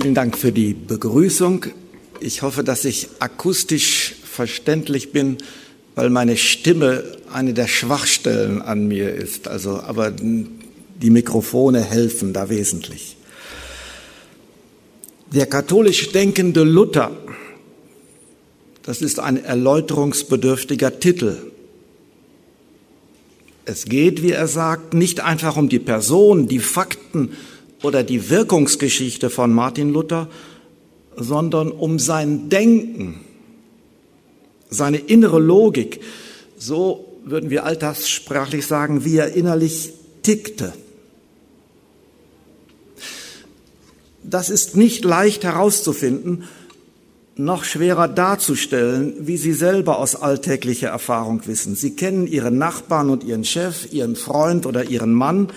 Vielen Dank für die Begrüßung. Ich hoffe, dass ich akustisch verständlich bin, weil meine Stimme eine der Schwachstellen an mir ist. Also, aber die Mikrofone helfen da wesentlich. Der katholisch denkende Luther, das ist ein erläuterungsbedürftiger Titel. Es geht, wie er sagt, nicht einfach um die Person, die Fakten oder die Wirkungsgeschichte von Martin Luther, sondern um sein Denken, seine innere Logik. So würden wir alltagssprachlich sagen, wie er innerlich tickte. Das ist nicht leicht herauszufinden, noch schwerer darzustellen, wie Sie selber aus alltäglicher Erfahrung wissen. Sie kennen Ihren Nachbarn und Ihren Chef, Ihren Freund oder Ihren Mann.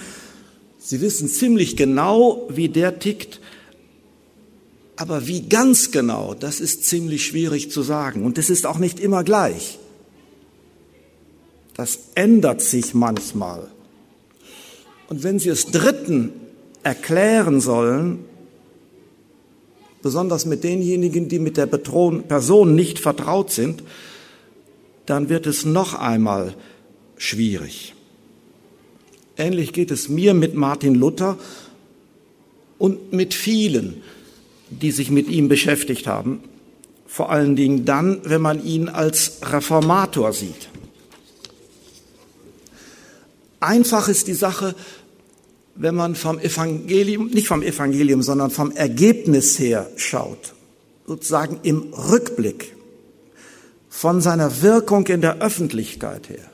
Sie wissen ziemlich genau, wie der tickt. Aber wie ganz genau, das ist ziemlich schwierig zu sagen. Und es ist auch nicht immer gleich. Das ändert sich manchmal. Und wenn Sie es Dritten erklären sollen, besonders mit denjenigen, die mit der Person nicht vertraut sind, dann wird es noch einmal schwierig. Ähnlich geht es mir mit Martin Luther und mit vielen, die sich mit ihm beschäftigt haben, vor allen Dingen dann, wenn man ihn als Reformator sieht. Einfach ist die Sache, wenn man vom Evangelium, nicht vom Evangelium, sondern vom Ergebnis her schaut, sozusagen im Rückblick, von seiner Wirkung in der Öffentlichkeit her,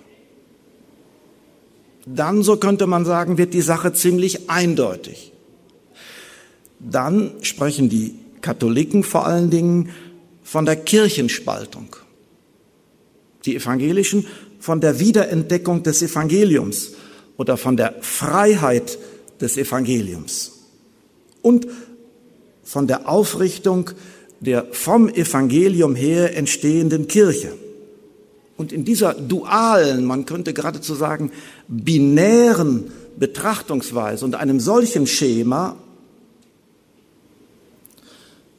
dann, so könnte man sagen, wird die Sache ziemlich eindeutig. Dann sprechen die Katholiken vor allen Dingen von der Kirchenspaltung, die Evangelischen von der Wiederentdeckung des Evangeliums oder von der Freiheit des Evangeliums und von der Aufrichtung der vom Evangelium her entstehenden Kirche. Und in dieser dualen, man könnte geradezu sagen, binären Betrachtungsweise und einem solchen Schema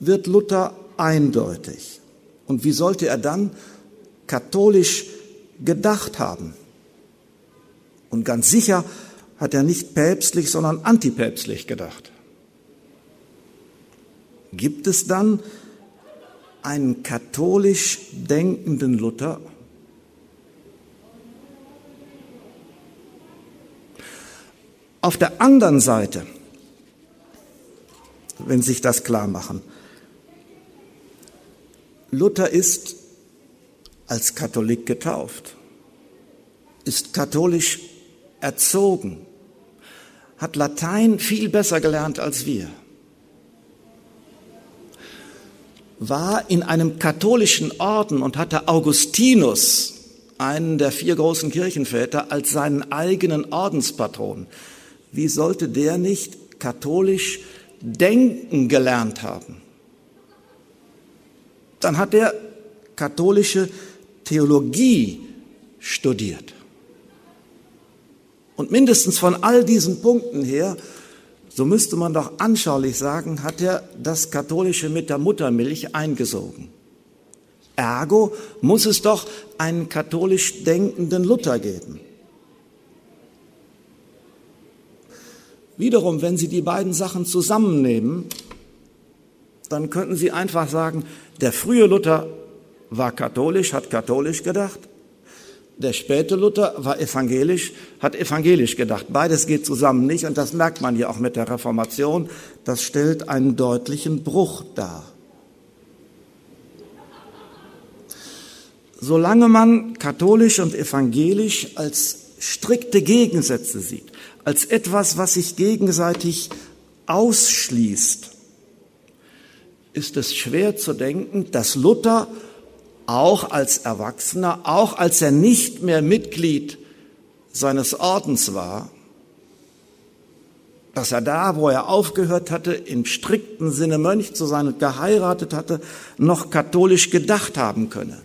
wird Luther eindeutig. Und wie sollte er dann katholisch gedacht haben? Und ganz sicher hat er nicht päpstlich, sondern antipäpstlich gedacht. Gibt es dann einen katholisch denkenden Luther? Auf der anderen Seite, wenn sich das klar machen, Luther ist als Katholik getauft, ist katholisch erzogen, hat Latein viel besser gelernt als wir, war in einem katholischen Orden und hatte Augustinus, einen der vier großen Kirchenväter, als seinen eigenen Ordenspatron. Wie sollte der nicht katholisch denken gelernt haben? Dann hat er katholische Theologie studiert. Und mindestens von all diesen Punkten her, so müsste man doch anschaulich sagen, hat er das Katholische mit der Muttermilch eingesogen. Ergo muss es doch einen katholisch denkenden Luther geben. Wiederum, wenn Sie die beiden Sachen zusammennehmen, dann könnten Sie einfach sagen, der frühe Luther war katholisch, hat katholisch gedacht der späte Luther war evangelisch, hat evangelisch gedacht. Beides geht zusammen nicht und das merkt man ja auch mit der Reformation. Das stellt einen deutlichen Bruch dar. Solange man katholisch und evangelisch als strikte Gegensätze sieht, als etwas, was sich gegenseitig ausschließt, ist es schwer zu denken, dass Luther auch als Erwachsener, auch als er nicht mehr Mitglied seines Ordens war, dass er da, wo er aufgehört hatte, im strikten Sinne Mönch zu sein und geheiratet hatte, noch katholisch gedacht haben könne.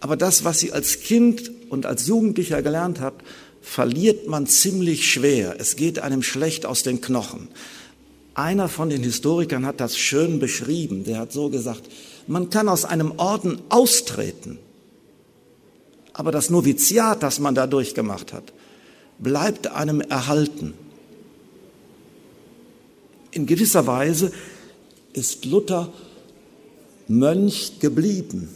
Aber das, was sie als Kind und als Jugendlicher gelernt hat, verliert man ziemlich schwer. Es geht einem schlecht aus den Knochen. Einer von den Historikern hat das schön beschrieben. Der hat so gesagt, man kann aus einem Orden austreten, aber das Noviziat, das man da durchgemacht hat, bleibt einem erhalten. In gewisser Weise ist Luther Mönch geblieben.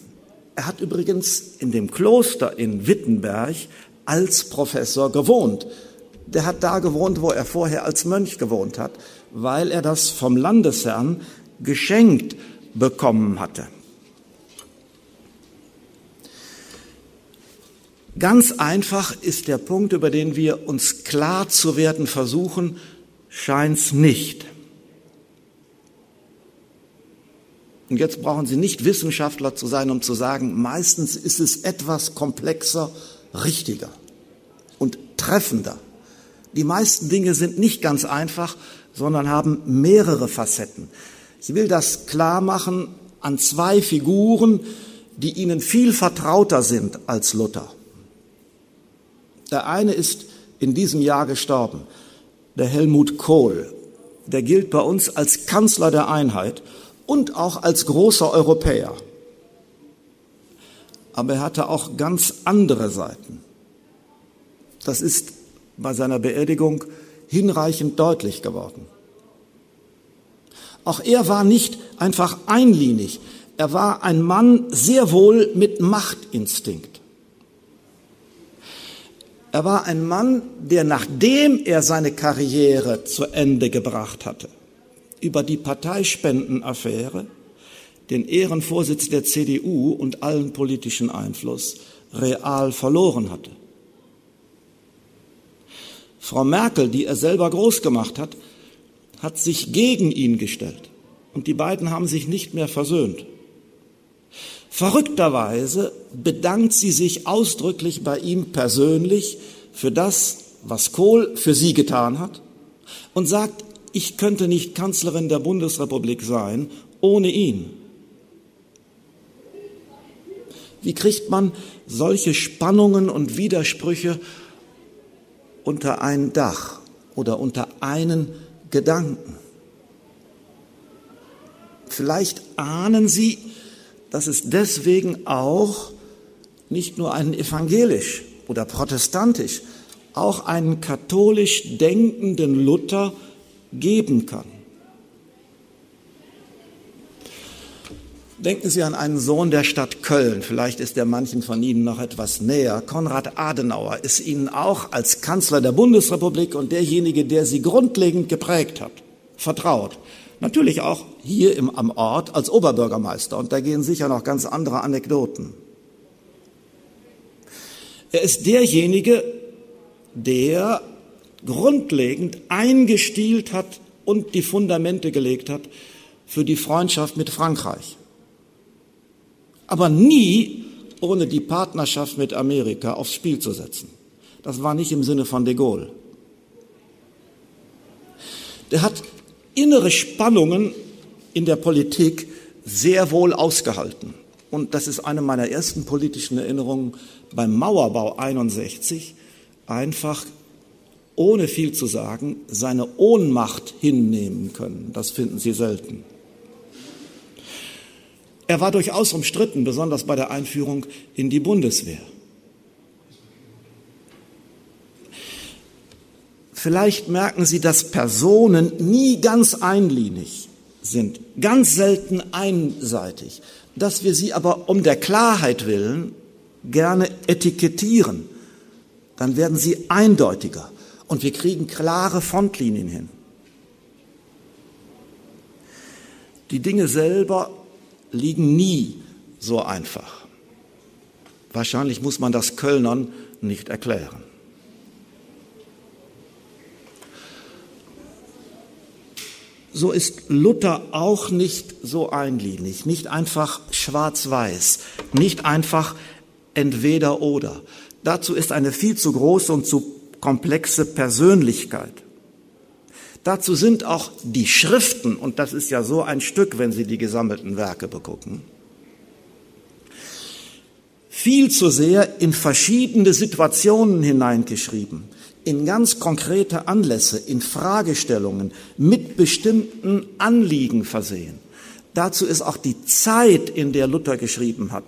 Er hat übrigens in dem Kloster in Wittenberg als Professor gewohnt. Der hat da gewohnt, wo er vorher als Mönch gewohnt hat, weil er das vom Landesherrn geschenkt bekommen hatte. Ganz einfach ist der Punkt, über den wir uns klar zu werden versuchen, scheint's nicht. Und jetzt brauchen Sie nicht Wissenschaftler zu sein, um zu sagen, meistens ist es etwas komplexer, richtiger und treffender. Die meisten Dinge sind nicht ganz einfach, sondern haben mehrere Facetten. Ich will das klar machen an zwei Figuren, die Ihnen viel vertrauter sind als Luther. Der eine ist in diesem Jahr gestorben, der Helmut Kohl. Der gilt bei uns als Kanzler der Einheit und auch als großer Europäer. Aber er hatte auch ganz andere Seiten. Das ist bei seiner Beerdigung hinreichend deutlich geworden. Auch er war nicht einfach einlinig. Er war ein Mann sehr wohl mit Machtinstinkt. Er war ein Mann, der nachdem er seine Karriere zu Ende gebracht hatte, über die Parteispendenaffäre den Ehrenvorsitz der CDU und allen politischen Einfluss real verloren hatte. Frau Merkel, die er selber groß gemacht hat, hat sich gegen ihn gestellt und die beiden haben sich nicht mehr versöhnt. Verrückterweise bedankt sie sich ausdrücklich bei ihm persönlich für das, was Kohl für sie getan hat und sagt, ich könnte nicht Kanzlerin der Bundesrepublik sein ohne ihn. Wie kriegt man solche Spannungen und Widersprüche unter ein Dach oder unter einen Gedanken? Vielleicht ahnen Sie, dass es deswegen auch nicht nur einen evangelisch oder protestantisch, auch einen katholisch denkenden Luther geben kann. Denken Sie an einen Sohn der Stadt Köln, vielleicht ist er manchen von Ihnen noch etwas näher. Konrad Adenauer ist Ihnen auch als Kanzler der Bundesrepublik und derjenige, der Sie grundlegend geprägt hat, vertraut. Natürlich auch hier im, am Ort als Oberbürgermeister und da gehen sicher noch ganz andere Anekdoten. Er ist derjenige, der grundlegend eingestielt hat und die Fundamente gelegt hat für die Freundschaft mit Frankreich. Aber nie ohne die Partnerschaft mit Amerika aufs Spiel zu setzen. Das war nicht im Sinne von de Gaulle. Der hat innere Spannungen in der Politik sehr wohl ausgehalten. Und das ist eine meiner ersten politischen Erinnerungen beim Mauerbau 61, einfach ohne viel zu sagen, seine Ohnmacht hinnehmen können. Das finden Sie selten. Er war durchaus umstritten, besonders bei der Einführung in die Bundeswehr. Vielleicht merken Sie, dass Personen nie ganz einlinig sind, ganz selten einseitig, dass wir sie aber um der Klarheit willen gerne etikettieren. Dann werden sie eindeutiger und wir kriegen klare Frontlinien hin. Die Dinge selber liegen nie so einfach. Wahrscheinlich muss man das Kölnern nicht erklären. so ist Luther auch nicht so einlinig, nicht einfach schwarz-weiß, nicht einfach entweder oder. Dazu ist eine viel zu große und zu komplexe Persönlichkeit. Dazu sind auch die Schriften, und das ist ja so ein Stück, wenn Sie die gesammelten Werke begucken, viel zu sehr in verschiedene Situationen hineingeschrieben, in ganz konkrete Anlässe, in Fragestellungen, mit bestimmten Anliegen versehen. Dazu ist auch die Zeit, in der Luther geschrieben hat,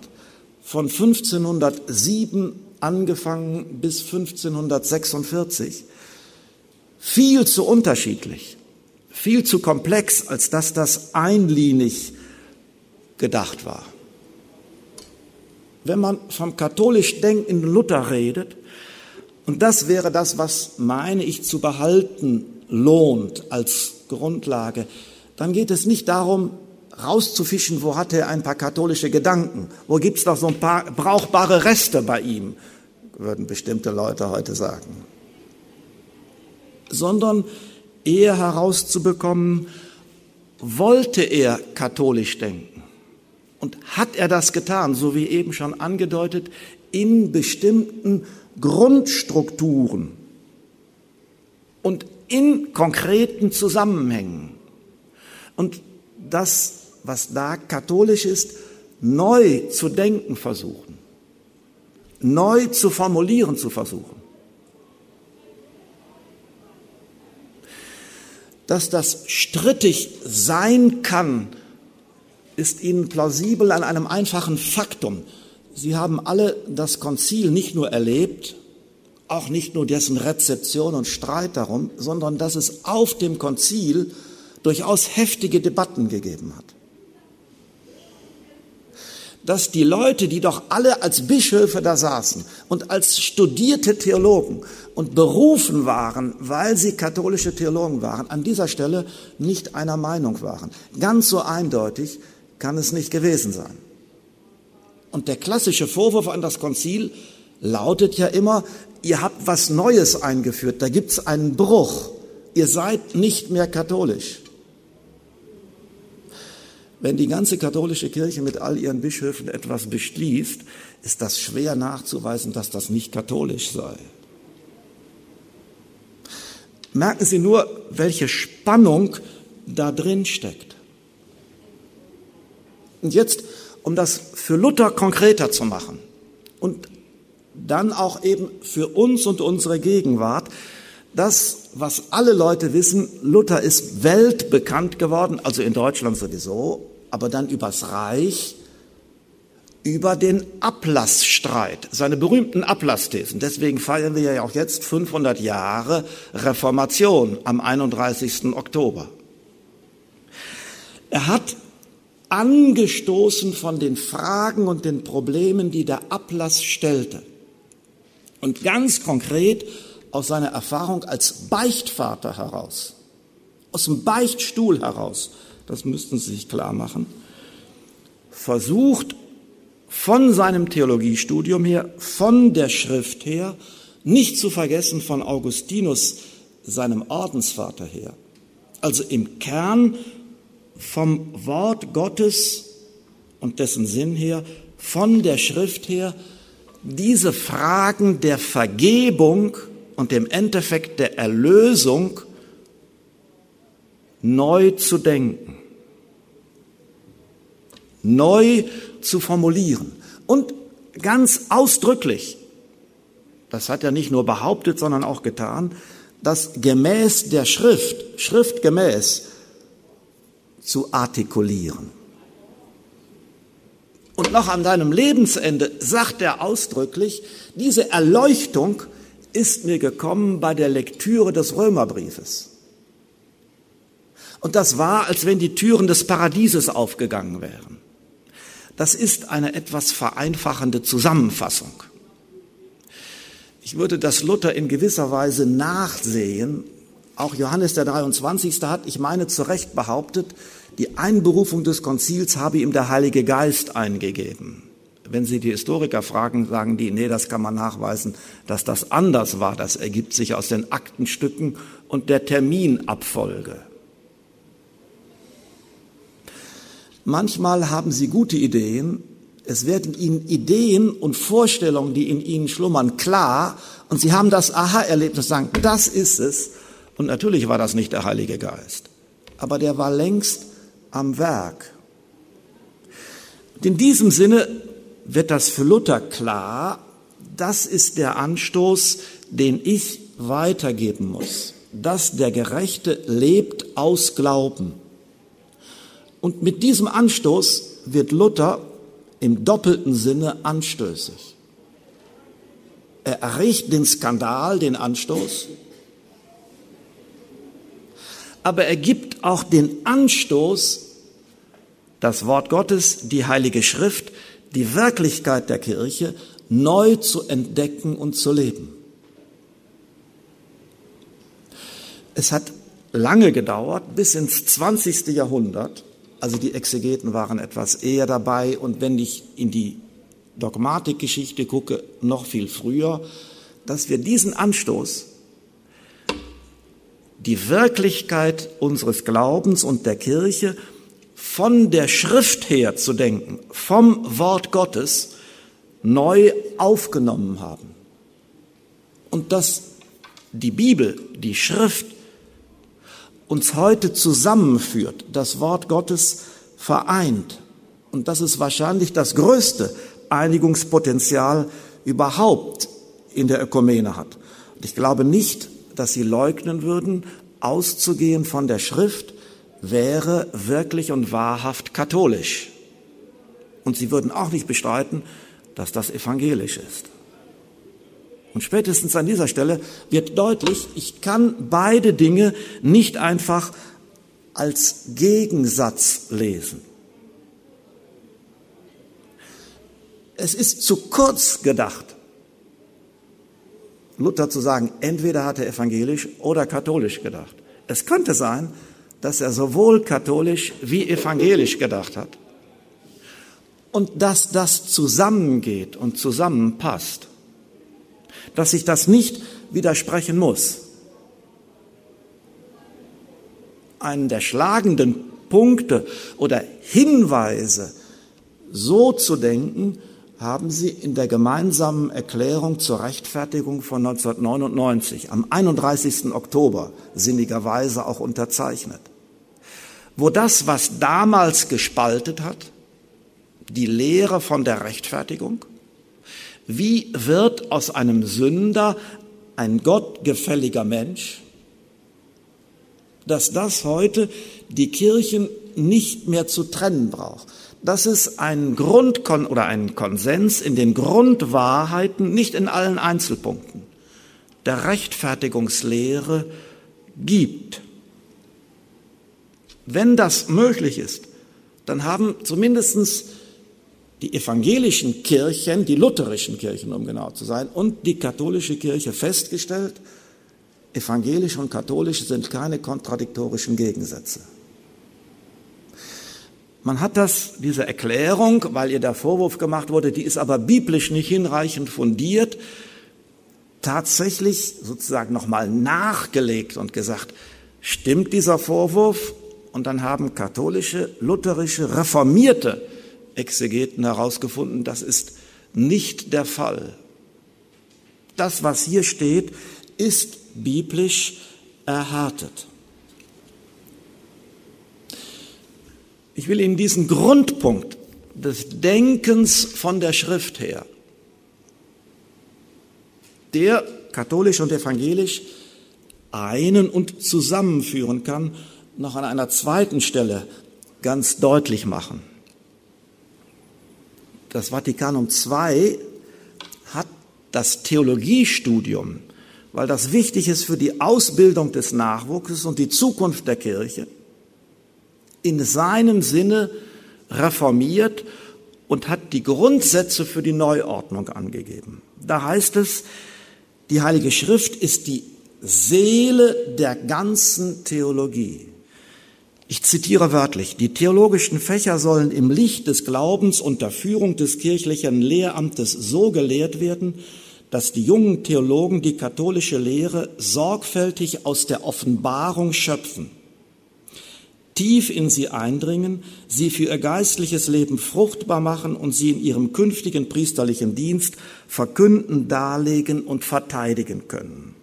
von 1507 angefangen bis 1546, viel zu unterschiedlich, viel zu komplex, als dass das einlinig gedacht war. Wenn man vom katholisch denkenden Luther redet, und das wäre das, was, meine ich, zu behalten lohnt als Grundlage, dann geht es nicht darum, rauszufischen, wo hat er ein paar katholische Gedanken, wo gibt es noch so ein paar brauchbare Reste bei ihm, würden bestimmte Leute heute sagen, sondern eher herauszubekommen, wollte er katholisch denken? Und hat er das getan, so wie eben schon angedeutet, in bestimmten Grundstrukturen und in konkreten Zusammenhängen? Und das was da katholisch ist, neu zu denken versuchen, neu zu formulieren zu versuchen. Dass das strittig sein kann, ist Ihnen plausibel an einem einfachen Faktum. Sie haben alle das Konzil nicht nur erlebt, auch nicht nur dessen Rezeption und Streit darum, sondern dass es auf dem Konzil durchaus heftige Debatten gegeben hat dass die Leute, die doch alle als Bischöfe da saßen und als studierte Theologen und berufen waren, weil sie katholische Theologen waren, an dieser Stelle nicht einer Meinung waren. Ganz so eindeutig kann es nicht gewesen sein. Und der klassische Vorwurf an das Konzil lautet ja immer, ihr habt was Neues eingeführt, da gibt's einen Bruch, ihr seid nicht mehr katholisch. Wenn die ganze katholische Kirche mit all ihren Bischöfen etwas beschließt, ist das schwer nachzuweisen, dass das nicht katholisch sei. Merken Sie nur, welche Spannung da drin steckt. Und jetzt, um das für Luther konkreter zu machen und dann auch eben für uns und unsere Gegenwart, das, was alle Leute wissen, Luther ist weltbekannt geworden, also in Deutschland sowieso, aber dann übers Reich, über den Ablassstreit, seine berühmten Ablassthesen. Deswegen feiern wir ja auch jetzt 500 Jahre Reformation am 31. Oktober. Er hat angestoßen von den Fragen und den Problemen, die der Ablass stellte. Und ganz konkret aus seiner Erfahrung als Beichtvater heraus, aus dem Beichtstuhl heraus, das müssten Sie sich klar machen, versucht von seinem Theologiestudium her, von der Schrift her, nicht zu vergessen von Augustinus, seinem Ordensvater her, also im Kern vom Wort Gottes und dessen Sinn her, von der Schrift her, diese Fragen der Vergebung und dem Endeffekt der Erlösung neu zu denken, neu zu formulieren und ganz ausdrücklich, das hat er nicht nur behauptet, sondern auch getan, das gemäß der Schrift, schriftgemäß zu artikulieren. Und noch an deinem Lebensende sagt er ausdrücklich, diese Erleuchtung ist mir gekommen bei der Lektüre des Römerbriefes. Und das war, als wenn die Türen des Paradieses aufgegangen wären. Das ist eine etwas vereinfachende Zusammenfassung. Ich würde das Luther in gewisser Weise nachsehen. Auch Johannes der 23. hat, ich meine, zu Recht behauptet, die Einberufung des Konzils habe ihm der Heilige Geist eingegeben. Wenn Sie die Historiker fragen, sagen die, nee, das kann man nachweisen, dass das anders war. Das ergibt sich aus den Aktenstücken und der Terminabfolge. Manchmal haben Sie gute Ideen, es werden Ihnen Ideen und Vorstellungen, die in Ihnen schlummern, klar und Sie haben das Aha-Erlebnis, sagen, das ist es. Und natürlich war das nicht der Heilige Geist, aber der war längst am Werk. Und in diesem Sinne wird das für Luther klar, das ist der Anstoß, den ich weitergeben muss, dass der Gerechte lebt aus Glauben. Und mit diesem Anstoß wird Luther im doppelten Sinne anstößig. Er erricht den Skandal, den Anstoß, aber er gibt auch den Anstoß, das Wort Gottes, die Heilige Schrift, die Wirklichkeit der Kirche neu zu entdecken und zu leben. Es hat lange gedauert, bis ins 20. Jahrhundert, also die Exegeten waren etwas eher dabei und wenn ich in die Dogmatikgeschichte gucke, noch viel früher, dass wir diesen Anstoß, die Wirklichkeit unseres Glaubens und der Kirche von der Schrift her zu denken, vom Wort Gottes neu aufgenommen haben. Und dass die Bibel, die Schrift uns heute zusammenführt, das Wort Gottes vereint. Und das ist wahrscheinlich das größte Einigungspotenzial überhaupt in der Ökumene hat. Und ich glaube nicht, dass sie leugnen würden, auszugehen von der Schrift wäre wirklich und wahrhaft katholisch. Und sie würden auch nicht bestreiten, dass das evangelisch ist. Und spätestens an dieser Stelle wird deutlich, ich kann beide Dinge nicht einfach als Gegensatz lesen. Es ist zu kurz gedacht, Luther zu sagen, entweder hat er evangelisch oder katholisch gedacht. Es könnte sein, dass er sowohl katholisch wie evangelisch gedacht hat. Und dass das zusammengeht und zusammenpasst. Dass sich das nicht widersprechen muss. Einen der schlagenden Punkte oder Hinweise, so zu denken, haben Sie in der gemeinsamen Erklärung zur Rechtfertigung von 1999 am 31. Oktober sinnigerweise auch unterzeichnet, wo das, was damals gespaltet hat, die Lehre von der Rechtfertigung, wie wird aus einem Sünder ein gottgefälliger Mensch, dass das heute die Kirchen nicht mehr zu trennen braucht dass es einen Grund oder einen Konsens in den Grundwahrheiten, nicht in allen Einzelpunkten, der Rechtfertigungslehre gibt. Wenn das möglich ist, dann haben zumindest die evangelischen Kirchen, die lutherischen Kirchen, um genau zu sein, und die katholische Kirche festgestellt, evangelisch und katholisch sind keine kontradiktorischen Gegensätze. Man hat das, diese Erklärung, weil ihr der Vorwurf gemacht wurde, die ist aber biblisch nicht hinreichend fundiert, tatsächlich sozusagen nochmal nachgelegt und gesagt, stimmt dieser Vorwurf? Und dann haben katholische, lutherische, reformierte Exegeten herausgefunden, das ist nicht der Fall. Das, was hier steht, ist biblisch erhärtet. Ich will Ihnen diesen Grundpunkt des Denkens von der Schrift her, der katholisch und evangelisch einen und zusammenführen kann, noch an einer zweiten Stelle ganz deutlich machen. Das Vatikanum II hat das Theologiestudium, weil das wichtig ist für die Ausbildung des Nachwuchses und die Zukunft der Kirche, in seinem Sinne reformiert und hat die Grundsätze für die Neuordnung angegeben. Da heißt es, die Heilige Schrift ist die Seele der ganzen Theologie. Ich zitiere wörtlich, die theologischen Fächer sollen im Licht des Glaubens unter Führung des kirchlichen Lehramtes so gelehrt werden, dass die jungen Theologen die katholische Lehre sorgfältig aus der Offenbarung schöpfen tief in sie eindringen, sie für ihr geistliches Leben fruchtbar machen und sie in ihrem künftigen priesterlichen Dienst verkünden, darlegen und verteidigen können.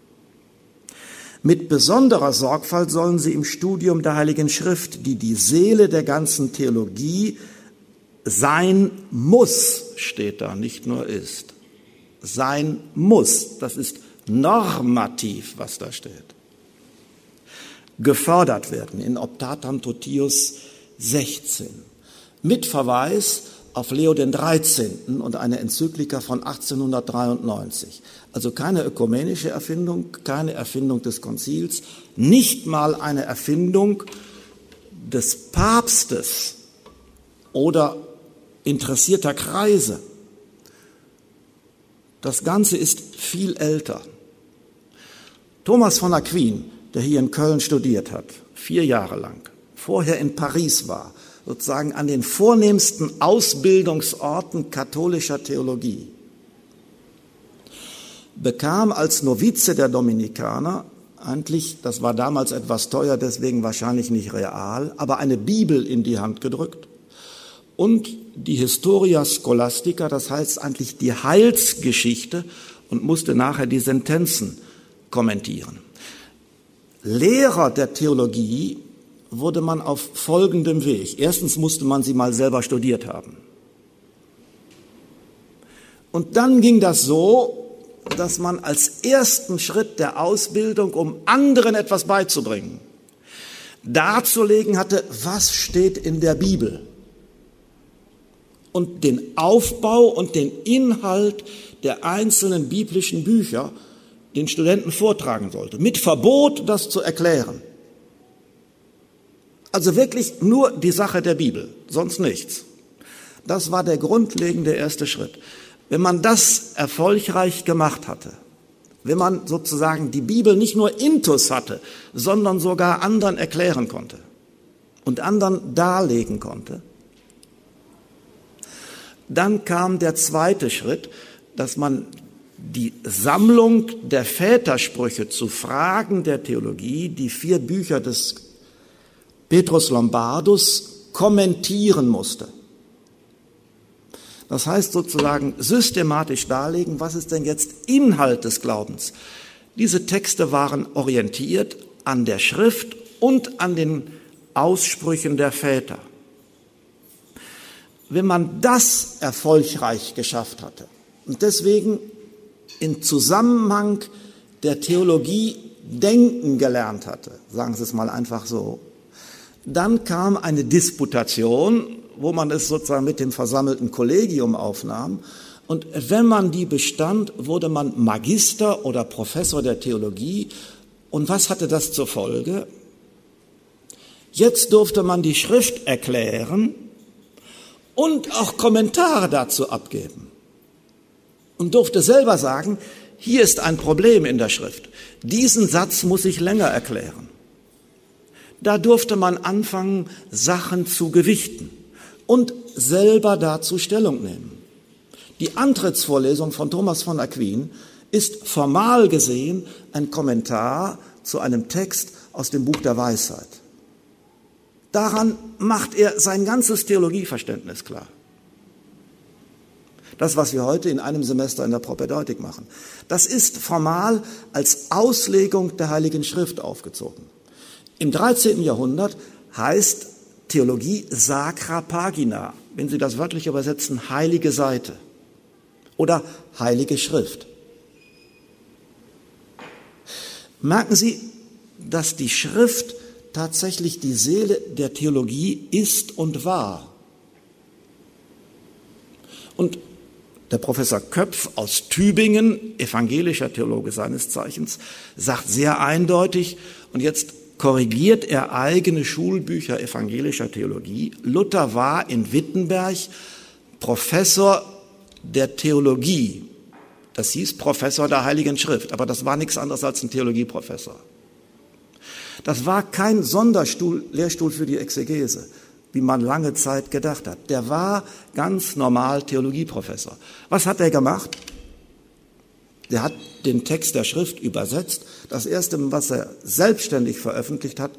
Mit besonderer Sorgfalt sollen sie im Studium der Heiligen Schrift, die die Seele der ganzen Theologie sein muss steht da, nicht nur ist. Sein muss, das ist normativ, was da steht. Gefördert werden in Optatam Totius 16. Mit Verweis auf Leo den 13. und eine Enzyklika von 1893. Also keine ökumenische Erfindung, keine Erfindung des Konzils, nicht mal eine Erfindung des Papstes oder interessierter Kreise. Das Ganze ist viel älter. Thomas von Aquin, der hier in Köln studiert hat, vier Jahre lang, vorher in Paris war, sozusagen an den vornehmsten Ausbildungsorten katholischer Theologie, bekam als Novize der Dominikaner eigentlich, das war damals etwas teuer, deswegen wahrscheinlich nicht real, aber eine Bibel in die Hand gedrückt und die Historia Scholastica, das heißt eigentlich die Heilsgeschichte und musste nachher die Sentenzen kommentieren. Lehrer der Theologie wurde man auf folgendem Weg. Erstens musste man sie mal selber studiert haben. Und dann ging das so, dass man als ersten Schritt der Ausbildung, um anderen etwas beizubringen, darzulegen hatte, was steht in der Bibel und den Aufbau und den Inhalt der einzelnen biblischen Bücher den Studenten vortragen sollte, mit Verbot, das zu erklären. Also wirklich nur die Sache der Bibel, sonst nichts. Das war der grundlegende erste Schritt. Wenn man das erfolgreich gemacht hatte, wenn man sozusagen die Bibel nicht nur intus hatte, sondern sogar anderen erklären konnte und anderen darlegen konnte, dann kam der zweite Schritt, dass man die Sammlung der Vätersprüche zu Fragen der Theologie, die vier Bücher des Petrus Lombardus kommentieren musste. Das heißt sozusagen systematisch darlegen, was ist denn jetzt Inhalt des Glaubens. Diese Texte waren orientiert an der Schrift und an den Aussprüchen der Väter. Wenn man das erfolgreich geschafft hatte und deswegen in Zusammenhang der Theologie denken gelernt hatte, sagen Sie es mal einfach so, dann kam eine Disputation, wo man es sozusagen mit dem versammelten Kollegium aufnahm. Und wenn man die bestand, wurde man Magister oder Professor der Theologie. Und was hatte das zur Folge? Jetzt durfte man die Schrift erklären und auch Kommentare dazu abgeben. Und durfte selber sagen, hier ist ein Problem in der Schrift. Diesen Satz muss ich länger erklären. Da durfte man anfangen, Sachen zu gewichten und selber dazu Stellung nehmen. Die Antrittsvorlesung von Thomas von Aquin ist formal gesehen ein Kommentar zu einem Text aus dem Buch der Weisheit. Daran macht er sein ganzes Theologieverständnis klar. Das, was wir heute in einem Semester in der Propedeutik machen. Das ist formal als Auslegung der Heiligen Schrift aufgezogen. Im 13. Jahrhundert heißt Theologie Sacra Pagina, wenn Sie das wörtlich übersetzen, heilige Seite oder heilige Schrift. Merken Sie, dass die Schrift tatsächlich die Seele der Theologie ist und war. Und der Professor Köpf aus Tübingen, evangelischer Theologe seines Zeichens, sagt sehr eindeutig, und jetzt korrigiert er eigene Schulbücher evangelischer Theologie. Luther war in Wittenberg Professor der Theologie. Das hieß Professor der Heiligen Schrift, aber das war nichts anderes als ein Theologieprofessor. Das war kein Sonderstuhl, Lehrstuhl für die Exegese, wie man lange Zeit gedacht hat. Der war ganz normal Theologieprofessor. Was hat er gemacht? Der hat den Text der Schrift übersetzt. Das erste, was er selbstständig veröffentlicht hat,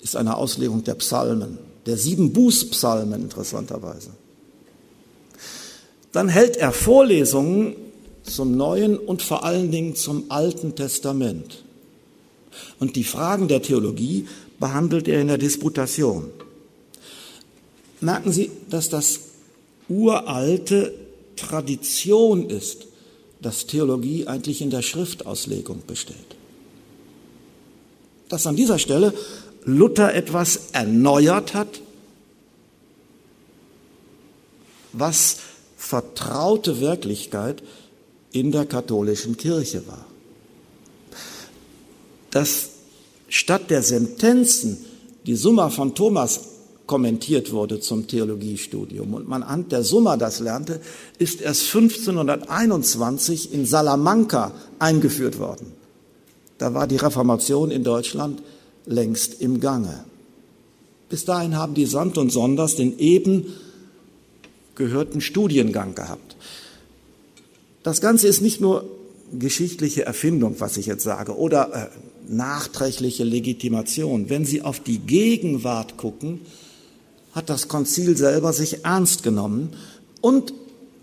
ist eine Auslegung der Psalmen, der sieben Bußpsalmen interessanterweise. Dann hält er Vorlesungen zum Neuen und vor allen Dingen zum Alten Testament. Und die Fragen der Theologie behandelt er in der Disputation. Merken Sie, dass das uralte Tradition ist, dass Theologie eigentlich in der Schriftauslegung besteht. Dass an dieser Stelle Luther etwas erneuert hat, was vertraute Wirklichkeit in der katholischen Kirche war. Dass statt der Sentenzen die Summa von Thomas kommentiert wurde zum Theologiestudium und man an der Summa das lernte, ist erst 1521 in Salamanca eingeführt worden. Da war die Reformation in Deutschland längst im Gange. Bis dahin haben die Sant und Sonders den eben gehörten Studiengang gehabt. Das Ganze ist nicht nur geschichtliche Erfindung, was ich jetzt sage, oder äh, nachträgliche Legitimation. Wenn Sie auf die Gegenwart gucken, hat das Konzil selber sich ernst genommen und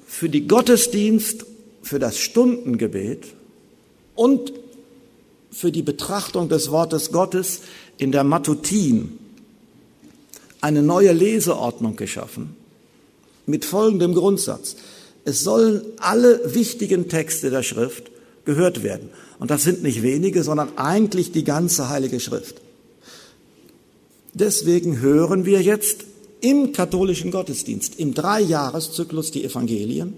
für die Gottesdienst, für das Stundengebet und für die Betrachtung des Wortes Gottes in der Matutin eine neue Leseordnung geschaffen mit folgendem Grundsatz. Es sollen alle wichtigen Texte der Schrift gehört werden. Und das sind nicht wenige, sondern eigentlich die ganze Heilige Schrift. Deswegen hören wir jetzt im katholischen Gottesdienst im Dreijahreszyklus die Evangelien,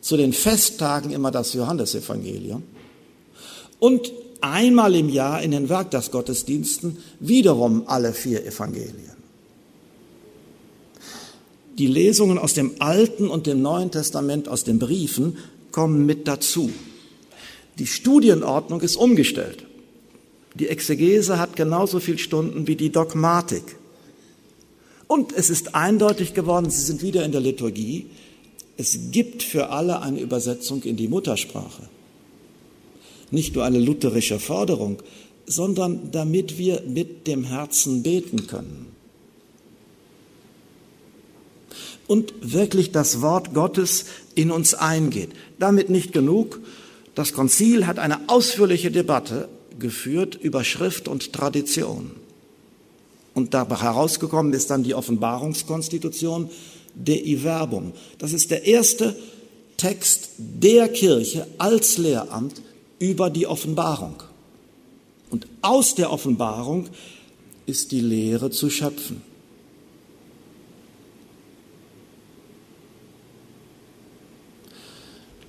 zu den Festtagen immer das Johannesevangelium und einmal im Jahr in den Werktagsgottesdiensten wiederum alle vier Evangelien. Die Lesungen aus dem Alten und dem Neuen Testament aus den Briefen kommen mit dazu. Die Studienordnung ist umgestellt. Die Exegese hat genauso viele Stunden wie die Dogmatik. Und es ist eindeutig geworden, Sie sind wieder in der Liturgie, es gibt für alle eine Übersetzung in die Muttersprache. Nicht nur eine lutherische Forderung, sondern damit wir mit dem Herzen beten können. Und wirklich das Wort Gottes in uns eingeht. Damit nicht genug. Das Konzil hat eine ausführliche Debatte geführt über Schrift und Tradition. Und dabei herausgekommen ist dann die Offenbarungskonstitution Dei Verbum. Das ist der erste Text der Kirche als Lehramt über die Offenbarung. Und aus der Offenbarung ist die Lehre zu schöpfen.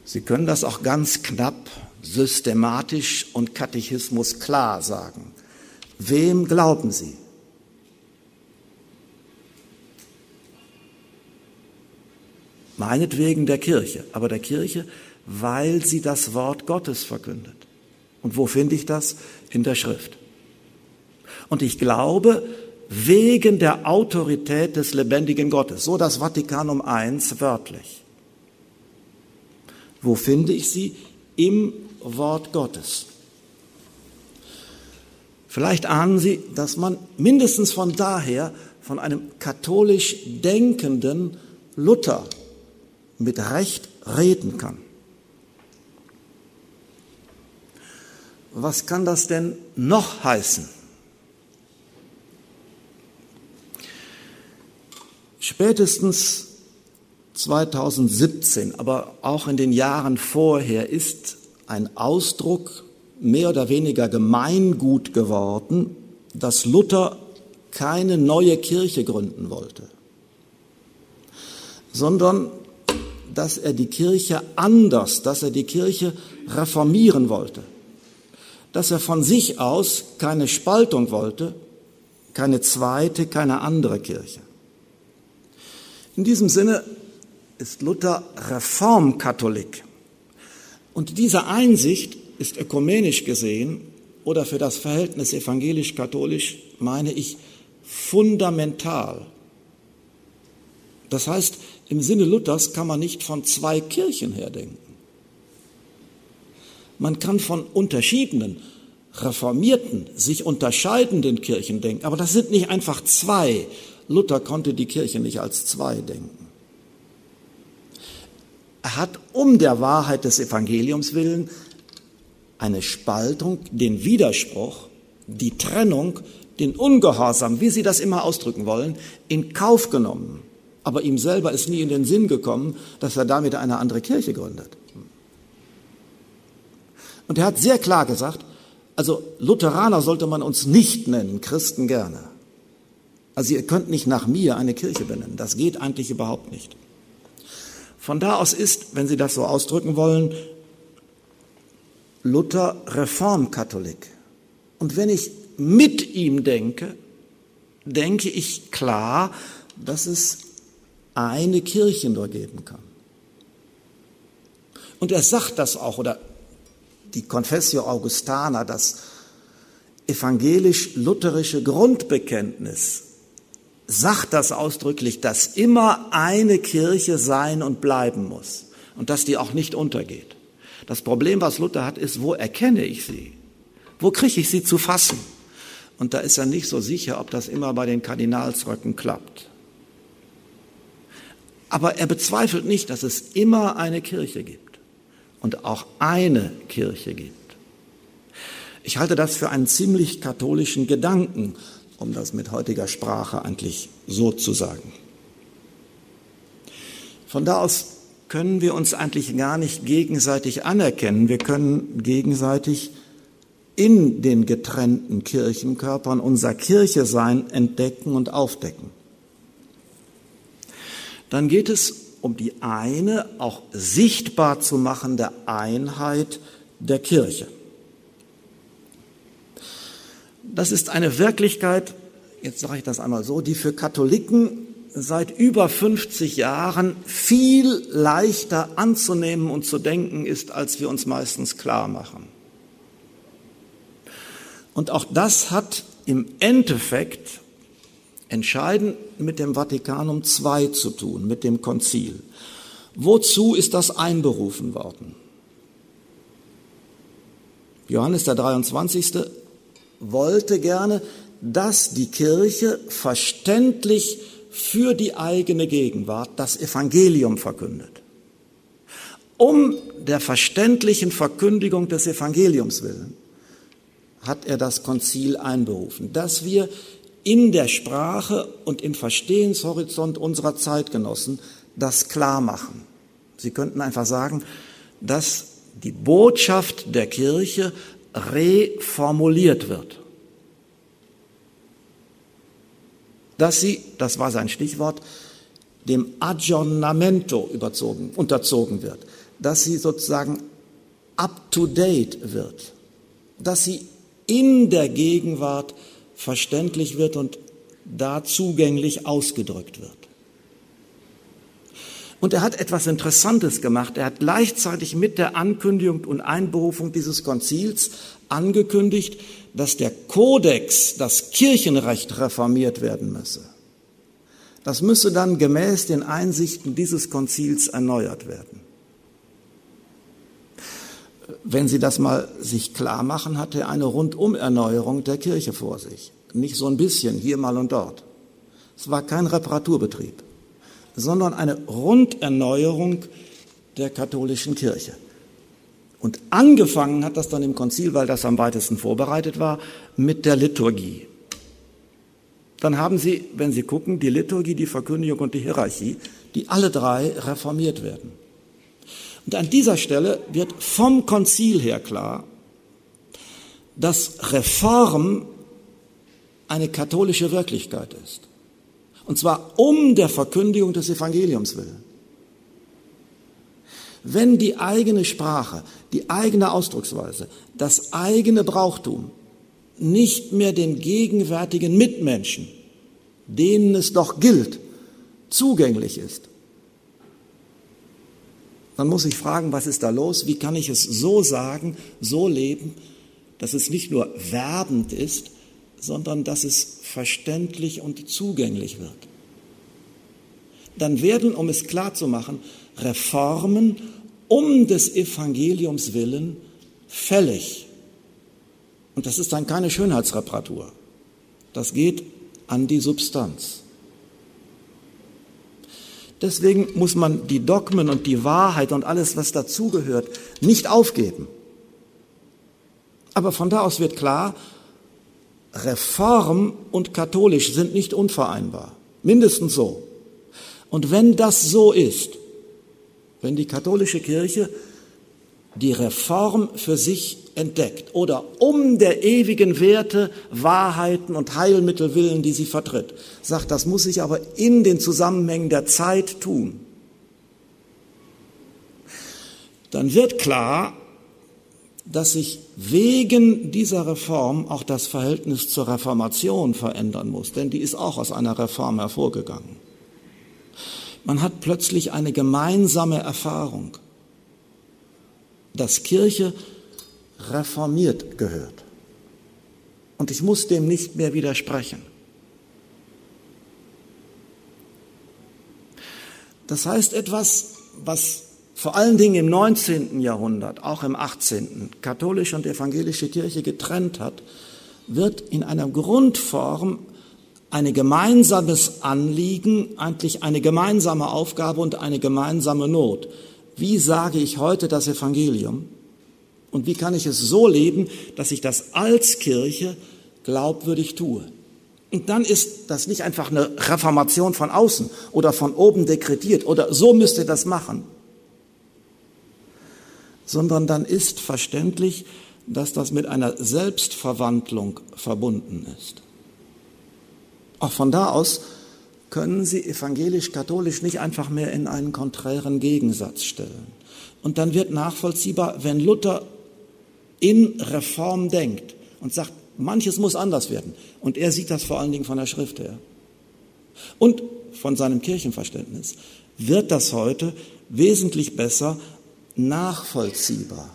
Sie können das auch ganz knapp, systematisch und Katechismus klar sagen. Wem glauben Sie? Meinetwegen der Kirche, aber der Kirche, weil sie das Wort Gottes verkündet. Und wo finde ich das? In der Schrift. Und ich glaube, wegen der Autorität des lebendigen Gottes, so das Vatikanum I wörtlich. Wo finde ich sie? Im Wort Gottes. Vielleicht ahnen Sie, dass man mindestens von daher von einem katholisch denkenden Luther mit Recht reden kann. Was kann das denn noch heißen? Spätestens 2017, aber auch in den Jahren vorher ist ein Ausdruck mehr oder weniger Gemeingut geworden, dass Luther keine neue Kirche gründen wollte, sondern dass er die Kirche anders, dass er die Kirche reformieren wollte, dass er von sich aus keine Spaltung wollte, keine zweite, keine andere Kirche. In diesem Sinne ist Luther Reformkatholik. Und diese Einsicht ist ökumenisch gesehen oder für das Verhältnis evangelisch-katholisch, meine ich, fundamental. Das heißt, im Sinne Luthers kann man nicht von zwei Kirchen her denken. Man kann von unterschiedenen, reformierten, sich unterscheidenden Kirchen denken, aber das sind nicht einfach zwei. Luther konnte die Kirche nicht als zwei denken. Er hat um der Wahrheit des Evangeliums willen eine Spaltung, den Widerspruch, die Trennung, den Ungehorsam, wie Sie das immer ausdrücken wollen, in Kauf genommen Aber ihm selber ist nie in den Sinn gekommen, dass er damit eine andere Kirche gründet. Und er hat sehr klar gesagt, also Lutheraner sollte man uns nicht nennen, Christen gerne. Also ihr könnt nicht nach mir eine Kirche benennen. Das geht eigentlich überhaupt nicht. Von da aus ist, wenn Sie das so ausdrücken wollen, Luther Reformkatholik. Und wenn ich mit ihm denke, denke ich klar, dass es eine Kirche nur geben kann. Und er sagt das auch, oder die Confessio Augustana, das evangelisch-lutherische Grundbekenntnis, sagt das ausdrücklich, dass immer eine Kirche sein und bleiben muss und dass die auch nicht untergeht. Das Problem, was Luther hat, ist, wo erkenne ich sie? Wo kriege ich sie zu fassen? Und da ist er nicht so sicher, ob das immer bei den Kardinalsröcken klappt. Aber er bezweifelt nicht, dass es immer eine Kirche gibt und auch eine Kirche gibt. Ich halte das für einen ziemlich katholischen Gedanken, um das mit heutiger Sprache eigentlich so zu sagen. Von da aus können wir uns eigentlich gar nicht gegenseitig anerkennen. Wir können gegenseitig in den getrennten Kirchenkörpern unser Kirche sein entdecken und aufdecken. Dann geht es um die eine, auch sichtbar zu machende Einheit der Kirche. Das ist eine Wirklichkeit, jetzt sage ich das einmal so, die für Katholiken seit über 50 Jahren viel leichter anzunehmen und zu denken ist, als wir uns meistens klar machen. Und auch das hat im Endeffekt entscheidend mit dem Vatikanum II zu tun, mit dem Konzil. Wozu ist das einberufen worden? Johannes der 23. wollte gerne, dass die Kirche verständlich für die eigene Gegenwart das Evangelium verkündet. Um der verständlichen Verkündigung des Evangeliums willen hat er das Konzil einberufen, dass wir in der Sprache und im Verstehenshorizont unserer Zeitgenossen das klar machen. Sie könnten einfach sagen, dass die Botschaft der Kirche reformuliert wird. Dass sie, das war sein Stichwort, dem Aggiornamento überzogen, unterzogen wird, dass sie sozusagen up to date wird, dass sie in der Gegenwart verständlich wird und da zugänglich ausgedrückt wird. Und er hat etwas Interessantes gemacht. Er hat gleichzeitig mit der Ankündigung und Einberufung dieses Konzils angekündigt, dass der Kodex, das Kirchenrecht reformiert werden müsse. Das müsse dann gemäß den Einsichten dieses Konzils erneuert werden. Wenn Sie das mal sich klar machen, hat er eine Rundumerneuerung der Kirche vor sich. Nicht so ein bisschen, hier mal und dort. Es war kein Reparaturbetrieb, sondern eine Runderneuerung der katholischen Kirche. Und angefangen hat das dann im Konzil, weil das am weitesten vorbereitet war, mit der Liturgie. Dann haben Sie, wenn Sie gucken, die Liturgie, die Verkündigung und die Hierarchie, die alle drei reformiert werden. Und an dieser Stelle wird vom Konzil her klar, dass Reform eine katholische Wirklichkeit ist. Und zwar um der Verkündigung des Evangeliums willen. Wenn die eigene Sprache, die eigene Ausdrucksweise, das eigene Brauchtum nicht mehr den gegenwärtigen Mitmenschen, denen es doch gilt, zugänglich ist, dann muss ich fragen, was ist da los? Wie kann ich es so sagen, so leben, dass es nicht nur werbend ist, sondern dass es verständlich und zugänglich wird? Dann werden, um es klar zu machen, Reformen um des Evangeliums willen fällig. Und das ist dann keine Schönheitsreparatur. Das geht an die Substanz. Deswegen muss man die Dogmen und die Wahrheit und alles, was dazugehört, nicht aufgeben. Aber von da aus wird klar, Reform und katholisch sind nicht unvereinbar. Mindestens so. Und wenn das so ist, wenn die katholische Kirche die Reform für sich entdeckt oder um der ewigen Werte, Wahrheiten und Heilmittel willen, die sie vertritt, sagt, das muss ich aber in den Zusammenhängen der Zeit tun, dann wird klar, dass sich wegen dieser Reform auch das Verhältnis zur Reformation verändern muss, denn die ist auch aus einer Reform hervorgegangen. Man hat plötzlich eine gemeinsame Erfahrung, dass Kirche reformiert gehört. Und ich muss dem nicht mehr widersprechen. Das heißt etwas, was vor allen Dingen im 19. Jahrhundert, auch im 18. katholische und evangelische Kirche getrennt hat, wird in einer Grundform ein gemeinsames Anliegen, eigentlich eine gemeinsame Aufgabe und eine gemeinsame Not. Wie sage ich heute das Evangelium? Und wie kann ich es so leben, dass ich das als Kirche glaubwürdig tue? Und dann ist das nicht einfach eine Reformation von außen oder von oben dekretiert oder so müsst ihr das machen, sondern dann ist verständlich, dass das mit einer Selbstverwandlung verbunden ist. Auch von da aus können Sie evangelisch-katholisch nicht einfach mehr in einen konträren Gegensatz stellen. Und dann wird nachvollziehbar, wenn Luther in Reform denkt und sagt, manches muss anders werden. Und er sieht das vor allen Dingen von der Schrift her. Und von seinem Kirchenverständnis wird das heute wesentlich besser nachvollziehbar.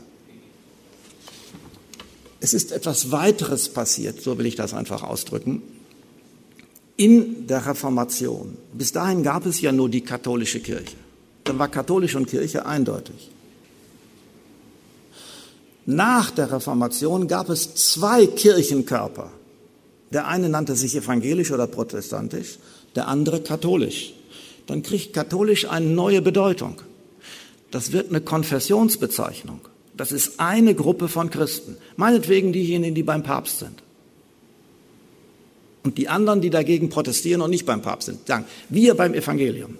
Es ist etwas weiteres passiert, so will ich das einfach ausdrücken, in der Reformation. Bis dahin gab es ja nur die katholische Kirche. Dann war katholisch und Kirche eindeutig. Nach der Reformation gab es zwei Kirchenkörper. Der eine nannte sich evangelisch oder protestantisch, der andere katholisch. Dann kriegt katholisch eine neue Bedeutung. Das wird eine Konfessionsbezeichnung. Das ist eine Gruppe von Christen. Meinetwegen diejenigen, die beim Papst sind. Und die anderen, die dagegen protestieren und nicht beim Papst sind, sagen, wir beim Evangelium.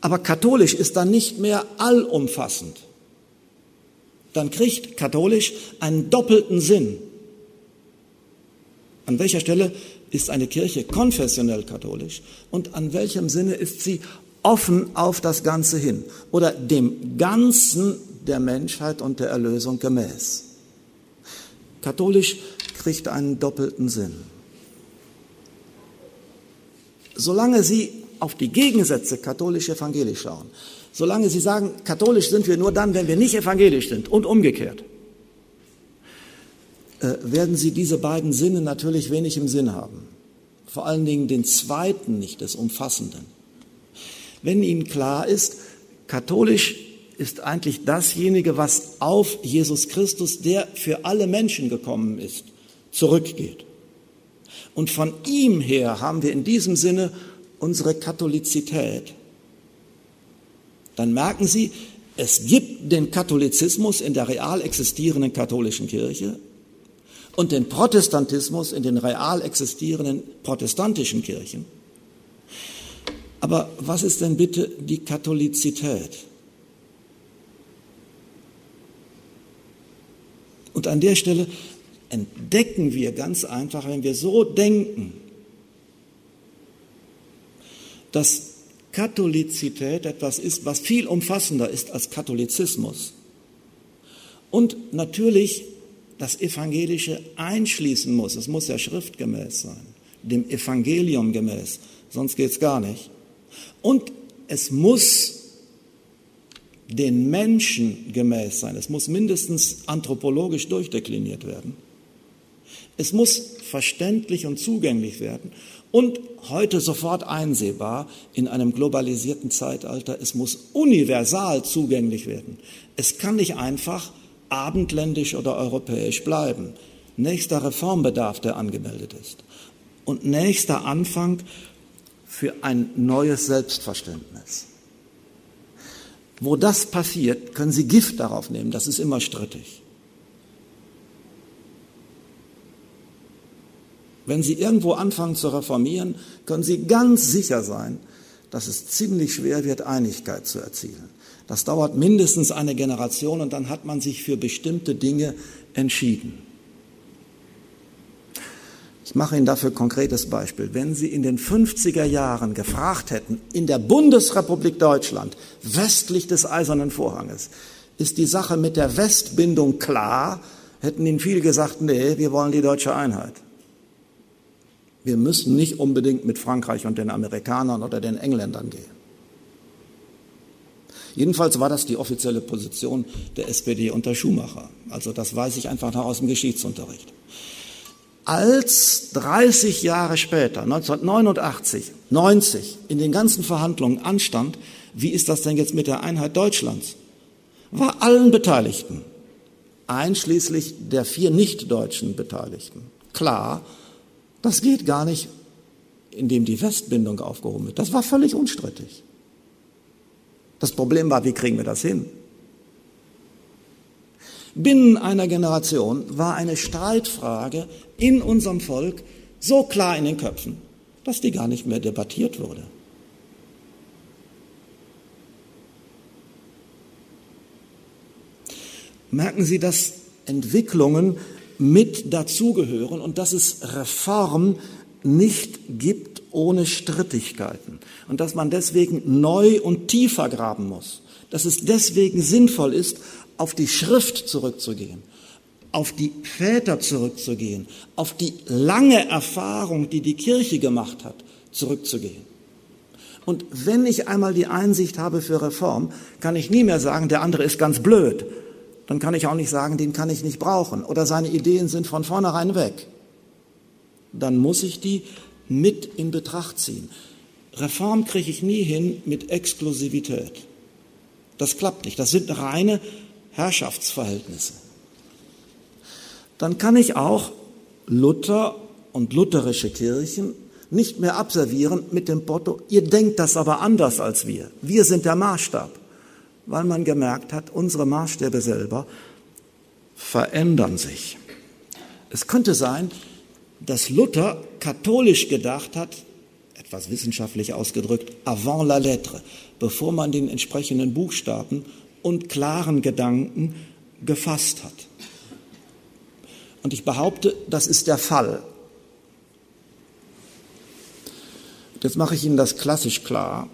Aber katholisch ist dann nicht mehr allumfassend. Dann kriegt katholisch einen doppelten Sinn. An welcher Stelle ist eine Kirche konfessionell katholisch und an welchem Sinne ist sie offen auf das Ganze hin oder dem Ganzen der Menschheit und der Erlösung gemäß. Katholisch kriegt einen doppelten Sinn. Solange Sie auf die Gegensätze katholisch-evangelisch schauen, solange Sie sagen, katholisch sind wir nur dann, wenn wir nicht evangelisch sind und umgekehrt, äh, werden Sie diese beiden Sinne natürlich wenig im Sinn haben. Vor allen Dingen den zweiten nicht, des Umfassenden wenn Ihnen klar ist, katholisch ist eigentlich dasjenige, was auf Jesus Christus, der für alle Menschen gekommen ist, zurückgeht. Und von ihm her haben wir in diesem Sinne unsere Katholizität. Dann merken Sie, es gibt den Katholizismus in der real existierenden katholischen Kirche und den Protestantismus in den real existierenden protestantischen Kirchen. Aber was ist denn bitte die Katholizität? Und an der Stelle entdecken wir ganz einfach, wenn wir so denken, dass Katholizität etwas ist, was viel umfassender ist als Katholizismus. Und natürlich das Evangelische einschließen muss. Es muss ja schriftgemäß sein, dem Evangelium gemäß, sonst geht es gar nicht. Und es muss den Menschen gemäß sein. Es muss mindestens anthropologisch durchdekliniert werden. Es muss verständlich und zugänglich werden und heute sofort einsehbar in einem globalisierten Zeitalter. Es muss universal zugänglich werden. Es kann nicht einfach abendländisch oder europäisch bleiben. Nächster Reformbedarf, der angemeldet ist. Und nächster Anfang für ein neues Selbstverständnis. Wo das passiert, können Sie Gift darauf nehmen, das ist immer strittig. Wenn Sie irgendwo anfangen zu reformieren, können Sie ganz sicher sein, dass es ziemlich schwer wird, Einigkeit zu erzielen. Das dauert mindestens eine Generation und dann hat man sich für bestimmte Dinge entschieden. Ich mache Ihnen dafür ein konkretes Beispiel. Wenn Sie in den 50er Jahren gefragt hätten, in der Bundesrepublik Deutschland, westlich des Eisernen Vorhanges, ist die Sache mit der Westbindung klar, hätten Ihnen viele gesagt, nee, wir wollen die deutsche Einheit. Wir müssen nicht unbedingt mit Frankreich und den Amerikanern oder den Engländern gehen. Jedenfalls war das die offizielle Position der SPD unter Schumacher. Also das weiß ich einfach noch aus dem Geschichtsunterricht. Als 30 Jahre später, 1989, 90, in den ganzen Verhandlungen anstand, wie ist das denn jetzt mit der Einheit Deutschlands, war allen Beteiligten, einschließlich der vier nicht-deutschen Beteiligten, klar, das geht gar nicht, indem die Westbindung aufgehoben wird. Das war völlig unstrittig. Das Problem war, wie kriegen wir das hin? Binnen einer Generation war eine Streitfrage in unserem Volk so klar in den Köpfen, dass die gar nicht mehr debattiert wurde. Merken Sie, dass Entwicklungen mit dazugehören und dass es Reform nicht gibt ohne Strittigkeiten und dass man deswegen neu und tiefer graben muss, dass es deswegen sinnvoll ist, auf die Schrift zurückzugehen, auf die Väter zurückzugehen, auf die lange Erfahrung, die die Kirche gemacht hat, zurückzugehen. Und wenn ich einmal die Einsicht habe für Reform, kann ich nie mehr sagen, der andere ist ganz blöd. Dann kann ich auch nicht sagen, den kann ich nicht brauchen oder seine Ideen sind von vornherein weg. Dann muss ich die mit in Betracht ziehen. Reform kriege ich nie hin mit Exklusivität. Das klappt nicht. Das sind reine Herrschaftsverhältnisse. Dann kann ich auch Luther und lutherische Kirchen nicht mehr abservieren mit dem Motto, ihr denkt das aber anders als wir. Wir sind der Maßstab. Weil man gemerkt hat, unsere Maßstäbe selber verändern sich. Es könnte sein, dass Luther katholisch gedacht hat, etwas wissenschaftlich ausgedrückt, avant la lettre, bevor man den entsprechenden Buchstaben und klaren Gedanken gefasst hat. Und ich behaupte, das ist der Fall. Jetzt mache ich Ihnen das klassisch klar.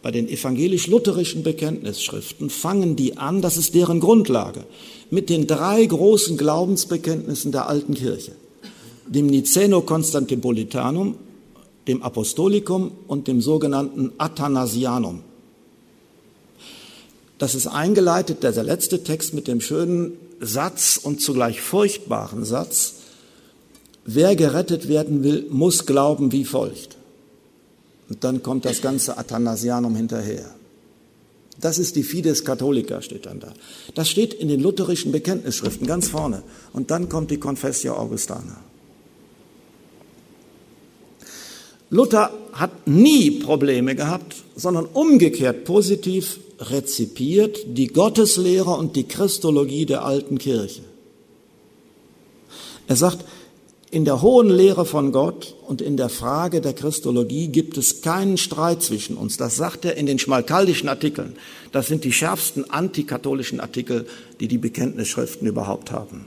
Bei den evangelisch-lutherischen Bekenntnisschriften fangen die an, das ist deren Grundlage, mit den drei großen Glaubensbekenntnissen der alten Kirche, dem Niceno-Konstantinopolitanum, dem Apostolikum und dem sogenannten Athanasianum. Das ist eingeleitet, der letzte Text mit dem schönen Satz und zugleich furchtbaren Satz, wer gerettet werden will, muss glauben wie folgt. Und dann kommt das ganze Athanasianum hinterher. Das ist die Fides Catholica, steht dann da. Das steht in den lutherischen Bekenntnisschriften ganz vorne. Und dann kommt die Confessio Augustana. Luther hat nie Probleme gehabt, sondern umgekehrt positiv rezipiert die Gotteslehre und die Christologie der alten Kirche. Er sagt, in der hohen Lehre von Gott und in der Frage der Christologie gibt es keinen Streit zwischen uns. Das sagt er in den schmalkaldischen Artikeln. Das sind die schärfsten antikatholischen Artikel, die die Bekenntnisschriften überhaupt haben.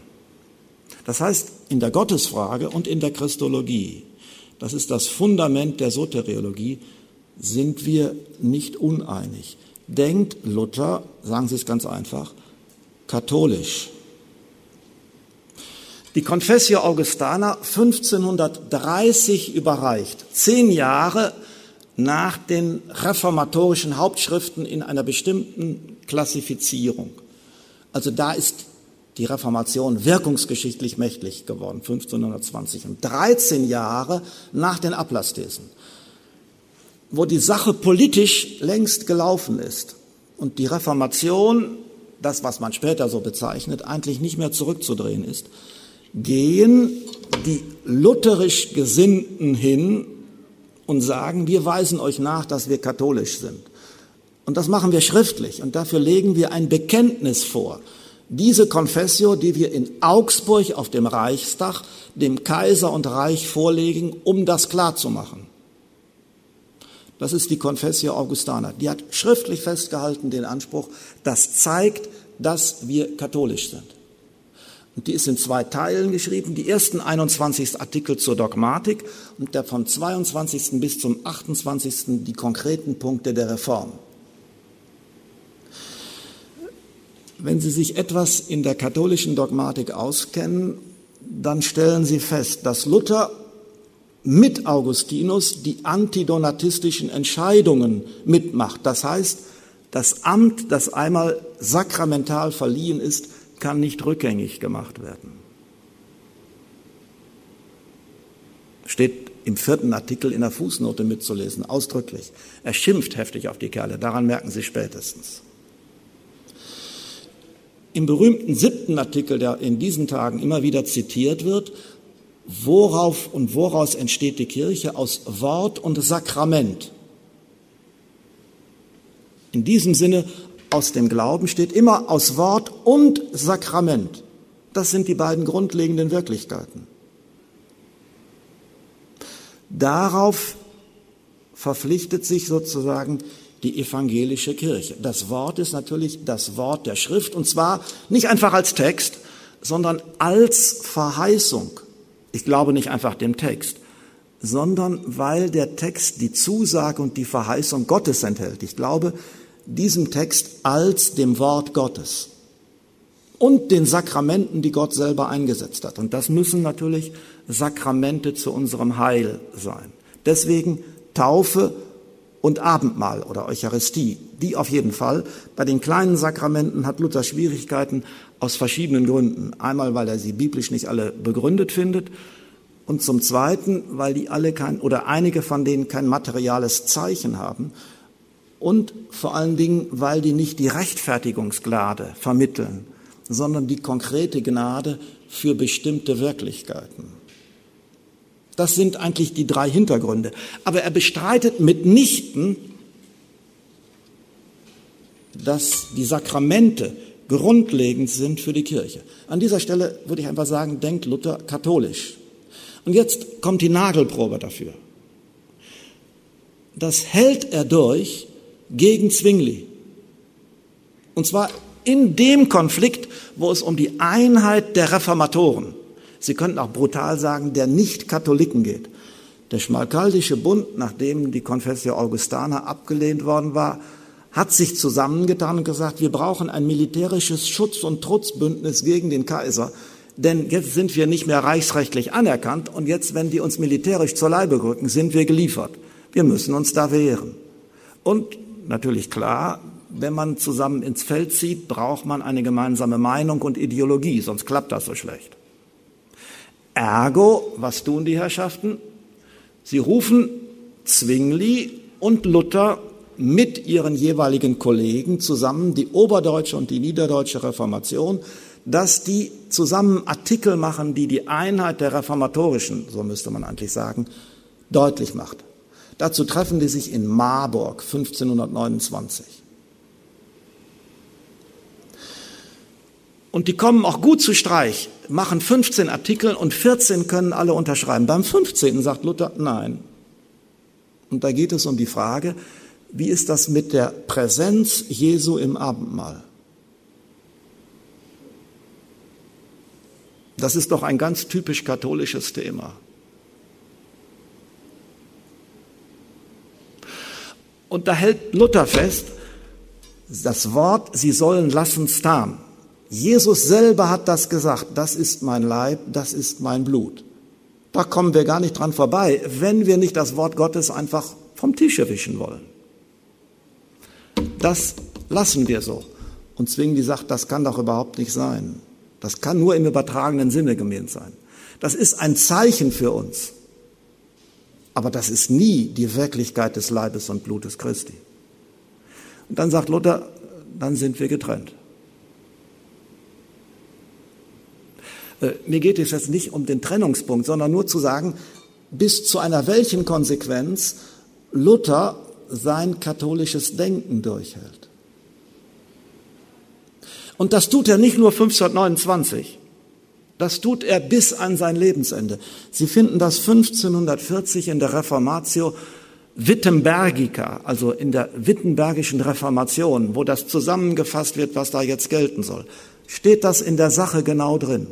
Das heißt, in der Gottesfrage und in der Christologie, das ist das Fundament der Soteriologie, sind wir nicht uneinig denkt Luther, sagen Sie es ganz einfach, katholisch. Die Confessio Augustana 1530 überreicht, zehn Jahre nach den reformatorischen Hauptschriften in einer bestimmten Klassifizierung. Also da ist die Reformation wirkungsgeschichtlich mächtig geworden, 1520, und 13 Jahre nach den Ablassthesen wo die Sache politisch längst gelaufen ist und die Reformation, das, was man später so bezeichnet, eigentlich nicht mehr zurückzudrehen ist, gehen die lutherisch Gesinnten hin und sagen, wir weisen euch nach, dass wir katholisch sind. Und das machen wir schriftlich und dafür legen wir ein Bekenntnis vor. Diese Confessio, die wir in Augsburg auf dem Reichstag dem Kaiser und Reich vorlegen, um das klarzumachen. Das ist die Confessio Augustana. Die hat schriftlich festgehalten den Anspruch, das zeigt, dass wir katholisch sind. Und die ist in zwei Teilen geschrieben. Die ersten 21 Artikel zur Dogmatik und der vom 22. bis zum 28. die konkreten Punkte der Reform. Wenn Sie sich etwas in der katholischen Dogmatik auskennen, dann stellen Sie fest, dass Luther mit Augustinus die antidonatistischen Entscheidungen mitmacht. Das heißt, das Amt, das einmal sakramental verliehen ist, kann nicht rückgängig gemacht werden. Steht im vierten Artikel in der Fußnote mitzulesen, ausdrücklich. Er schimpft heftig auf die Kerle, daran merken Sie spätestens. Im berühmten siebten Artikel, der in diesen Tagen immer wieder zitiert wird, worauf und woraus entsteht die Kirche? Aus Wort und Sakrament. In diesem Sinne aus dem Glauben steht immer aus Wort und Sakrament. Das sind die beiden grundlegenden Wirklichkeiten. Darauf verpflichtet sich sozusagen die evangelische Kirche. Das Wort ist natürlich das Wort der Schrift und zwar nicht einfach als Text, sondern als Verheißung. Ich glaube nicht einfach dem Text, sondern weil der Text die Zusage und die Verheißung Gottes enthält. Ich glaube, diesem Text als dem Wort Gottes und den Sakramenten, die Gott selber eingesetzt hat. Und das müssen natürlich Sakramente zu unserem Heil sein. Deswegen Taufe und Abendmahl oder Eucharistie, die auf jeden Fall. Bei den kleinen Sakramenten hat Luther Schwierigkeiten aus verschiedenen Gründen. Einmal, weil er sie biblisch nicht alle begründet findet und zum Zweiten, weil die alle kein oder einige von denen kein materiales Zeichen haben und vor allen Dingen, weil die nicht die Rechtfertigungsgnade vermitteln, sondern die konkrete Gnade für bestimmte Wirklichkeiten. Das sind eigentlich die drei Hintergründe. Aber er bestreitet mitnichten, dass die Sakramente grundlegend sind für die Kirche. An dieser Stelle würde ich einfach sagen, denkt Luther katholisch. Und jetzt kommt die Nagelprobe dafür. Das hält er durch, gegen Zwingli. Und zwar in dem Konflikt, wo es um die Einheit der Reformatoren, Sie könnten auch brutal sagen, der Nicht-Katholiken geht. Der Schmalkaldische Bund, nachdem die Confessio Augustana abgelehnt worden war, hat sich zusammengetan und gesagt, wir brauchen ein militärisches Schutz- und Trutzbündnis gegen den Kaiser, denn jetzt sind wir nicht mehr reichsrechtlich anerkannt und jetzt, wenn die uns militärisch zur Leibe rücken, sind wir geliefert. Wir müssen uns da wehren. Und natürlich klar, wenn man zusammen ins Feld zieht, braucht man eine gemeinsame Meinung und Ideologie, sonst klappt das so schlecht. Ergo, was tun die Herrschaften? Sie rufen Zwingli und Luther mit ihren jeweiligen Kollegen zusammen, die oberdeutsche und die niederdeutsche Reformation, dass die zusammen Artikel machen, die die Einheit der reformatorischen, so müsste man eigentlich sagen, deutlich macht. Dazu treffen die sich in Marburg 1529. Und die kommen auch gut zu Streich, machen 15 Artikel und 14 können alle unterschreiben. Beim 15. sagt Luther, nein. Und da geht es um die Frage, wie ist das mit der Präsenz Jesu im Abendmahl? Das ist doch ein ganz typisch katholisches Thema. Und da hält Luther fest, das Wort, sie sollen lassen stan. Jesus selber hat das gesagt, das ist mein Leib, das ist mein Blut. Da kommen wir gar nicht dran vorbei, wenn wir nicht das Wort Gottes einfach vom Tisch erwischen wollen. Das lassen wir so. Und Zwingli sagt, das kann doch überhaupt nicht sein. Das kann nur im übertragenen Sinne gemeint sein. Das ist ein Zeichen für uns. Aber das ist nie die Wirklichkeit des Leibes und Blutes Christi. Und dann sagt Luther, dann sind wir getrennt. Äh, mir geht es jetzt nicht um den Trennungspunkt, sondern nur zu sagen, bis zu einer welchen Konsequenz Luther sein katholisches Denken durchhält. Und das tut er nicht nur 1529, das tut er bis an sein Lebensende. Sie finden das 1540 in der Reformatio Wittenbergica, also in der Wittenbergischen Reformation, wo das zusammengefasst wird, was da jetzt gelten soll, steht das in der Sache genau drin.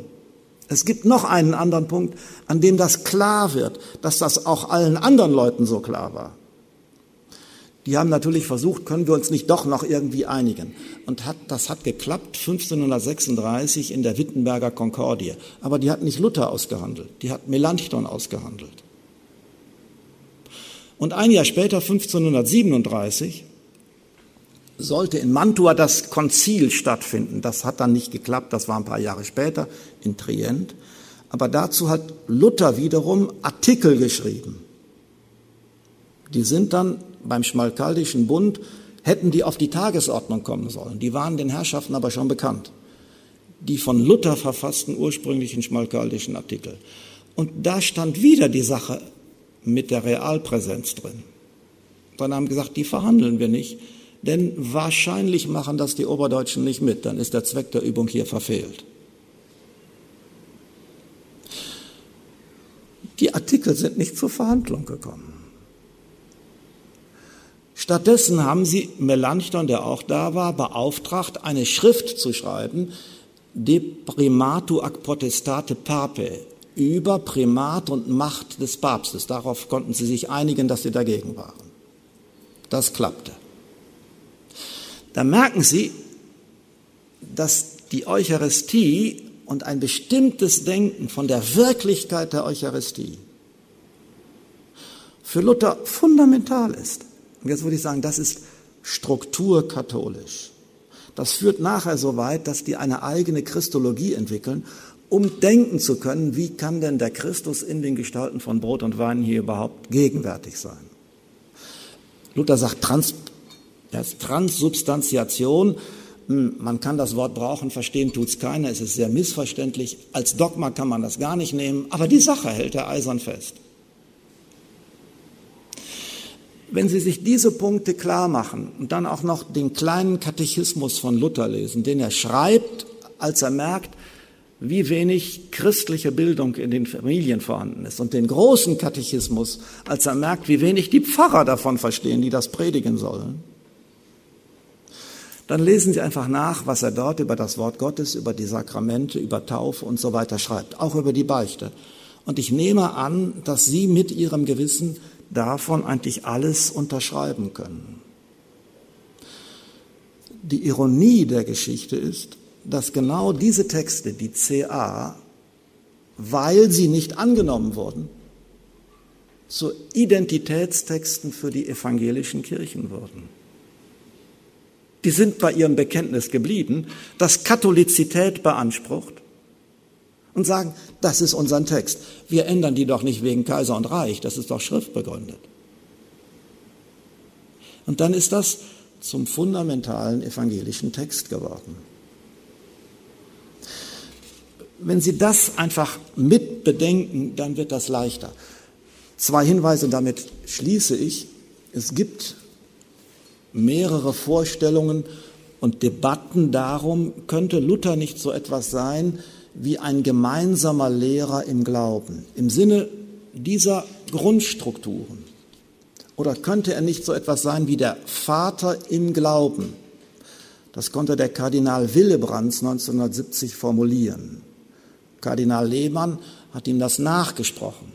Es gibt noch einen anderen Punkt, an dem das klar wird, dass das auch allen anderen Leuten so klar war. Die haben natürlich versucht, können wir uns nicht doch noch irgendwie einigen. Und hat, das hat geklappt 1536 in der Wittenberger Konkordie. Aber die hat nicht Luther ausgehandelt, die hat Melanchthon ausgehandelt. Und ein Jahr später, 1537, sollte in Mantua das Konzil stattfinden. Das hat dann nicht geklappt, das war ein paar Jahre später in Trient. Aber dazu hat Luther wiederum Artikel geschrieben. Die sind dann beim Schmalkaldischen Bund, hätten die auf die Tagesordnung kommen sollen. Die waren den Herrschaften aber schon bekannt. Die von Luther verfassten ursprünglichen schmalkaldischen Artikel. Und da stand wieder die Sache mit der Realpräsenz drin. Dann haben gesagt, die verhandeln wir nicht, denn wahrscheinlich machen das die Oberdeutschen nicht mit, dann ist der Zweck der Übung hier verfehlt. Die Artikel sind nicht zur Verhandlung gekommen. Stattdessen haben sie Melanchthon, der auch da war, beauftragt, eine Schrift zu schreiben, De primatu ac potestate pape, über Primat und Macht des Papstes. Darauf konnten sie sich einigen, dass sie dagegen waren. Das klappte. Da merken Sie, dass die Eucharistie und ein bestimmtes Denken von der Wirklichkeit der Eucharistie für Luther fundamental ist. Und jetzt würde ich sagen, das ist strukturkatholisch. Das führt nachher so weit, dass die eine eigene Christologie entwickeln um denken zu können, wie kann denn der Christus in den Gestalten von Brot und Wein hier überhaupt gegenwärtig sein. Luther sagt Trans, ja, Transsubstantiation, hm, man kann das Wort brauchen, verstehen tut's keiner, es ist sehr missverständlich, als Dogma kann man das gar nicht nehmen, aber die Sache hält er eisern fest. Wenn Sie sich diese Punkte klar machen und dann auch noch den kleinen Katechismus von Luther lesen, den er schreibt, als er merkt, wie wenig christliche Bildung in den Familien vorhanden ist und den großen Katechismus, als er merkt, wie wenig die Pfarrer davon verstehen, die das predigen sollen, dann lesen Sie einfach nach, was er dort über das Wort Gottes, über die Sakramente, über Taufe und so weiter schreibt, auch über die Beichte. Und ich nehme an, dass Sie mit Ihrem Gewissen davon eigentlich alles unterschreiben können. Die Ironie der Geschichte ist, dass genau diese Texte, die CA, weil sie nicht angenommen wurden, zu Identitätstexten für die evangelischen Kirchen wurden. Die sind bei ihrem Bekenntnis geblieben, das Katholizität beansprucht und sagen, das ist unser Text. Wir ändern die doch nicht wegen Kaiser und Reich, das ist doch schriftbegründet. Und dann ist das zum fundamentalen evangelischen Text geworden. Wenn Sie das einfach mit bedenken, dann wird das leichter. Zwei Hinweise, damit schließe ich. Es gibt mehrere Vorstellungen und Debatten darum, könnte Luther nicht so etwas sein wie ein gemeinsamer Lehrer im Glauben, im Sinne dieser Grundstrukturen. Oder könnte er nicht so etwas sein wie der Vater im Glauben? Das konnte der Kardinal Willebrands 1970 formulieren. Kardinal Lehmann hat ihm das nachgesprochen.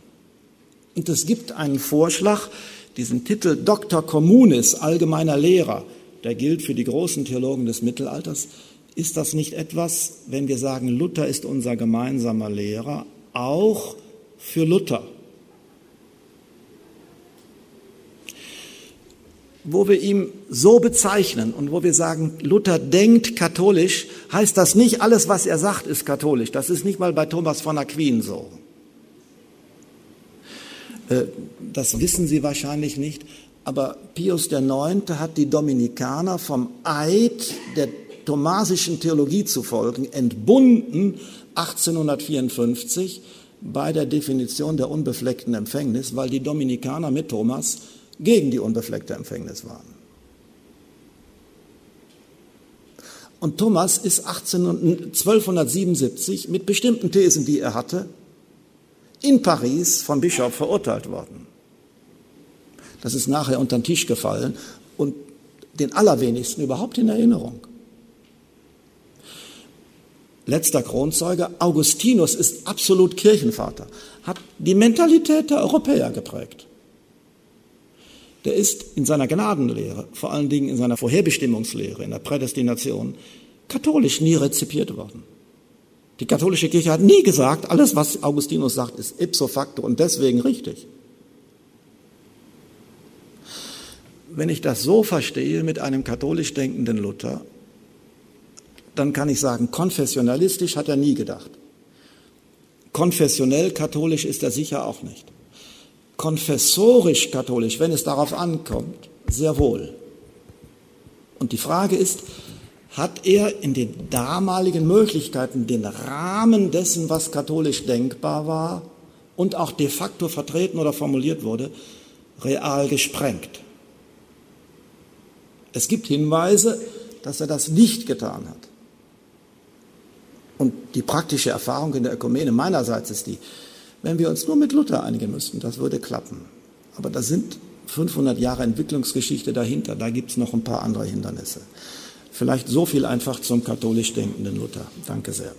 Und es gibt einen Vorschlag, diesen Titel Dr. Communis, allgemeiner Lehrer, der gilt für die großen Theologen des Mittelalters. Ist das nicht etwas, wenn wir sagen, Luther ist unser gemeinsamer Lehrer, auch für Luther? wo wir ihn so bezeichnen und wo wir sagen, Luther denkt katholisch, heißt das nicht, alles, was er sagt, ist katholisch. Das ist nicht mal bei Thomas von Aquin so. Äh, das wissen Sie wahrscheinlich nicht, aber Pius IX. hat die Dominikaner vom Eid der thomasischen Theologie zu folgen entbunden 1854 bei der Definition der unbefleckten Empfängnis, weil die Dominikaner mit Thomas gegen die unbefleckte Empfängnis waren. Und Thomas ist 18, 1277 mit bestimmten Thesen, die er hatte, in Paris vom Bischof verurteilt worden. Das ist nachher unter den Tisch gefallen und den allerwenigsten überhaupt in Erinnerung. Letzter Kronzeuge, Augustinus ist absolut Kirchenvater, hat die Mentalität der Europäer geprägt. Der ist in seiner Gnadenlehre, vor allen Dingen in seiner Vorherbestimmungslehre, in der Prädestination, katholisch nie rezipiert worden. Die katholische Kirche hat nie gesagt, alles, was Augustinus sagt, ist ipso facto und deswegen richtig. Wenn ich das so verstehe mit einem katholisch denkenden Luther, dann kann ich sagen, konfessionalistisch hat er nie gedacht. Konfessionell katholisch ist er sicher auch nicht. Konfessorisch katholisch, wenn es darauf ankommt, sehr wohl. Und die Frage ist, hat er in den damaligen Möglichkeiten den Rahmen dessen, was katholisch denkbar war und auch de facto vertreten oder formuliert wurde, real gesprengt. Es gibt Hinweise, dass er das nicht getan hat. Und die praktische Erfahrung in der Ökumene meinerseits ist die, wenn wir uns nur mit Luther einigen müssten, das würde klappen. Aber da sind 500 Jahre Entwicklungsgeschichte dahinter, da gibt es noch ein paar andere Hindernisse. Vielleicht so viel einfach zum katholisch denkenden Luther. Danke sehr.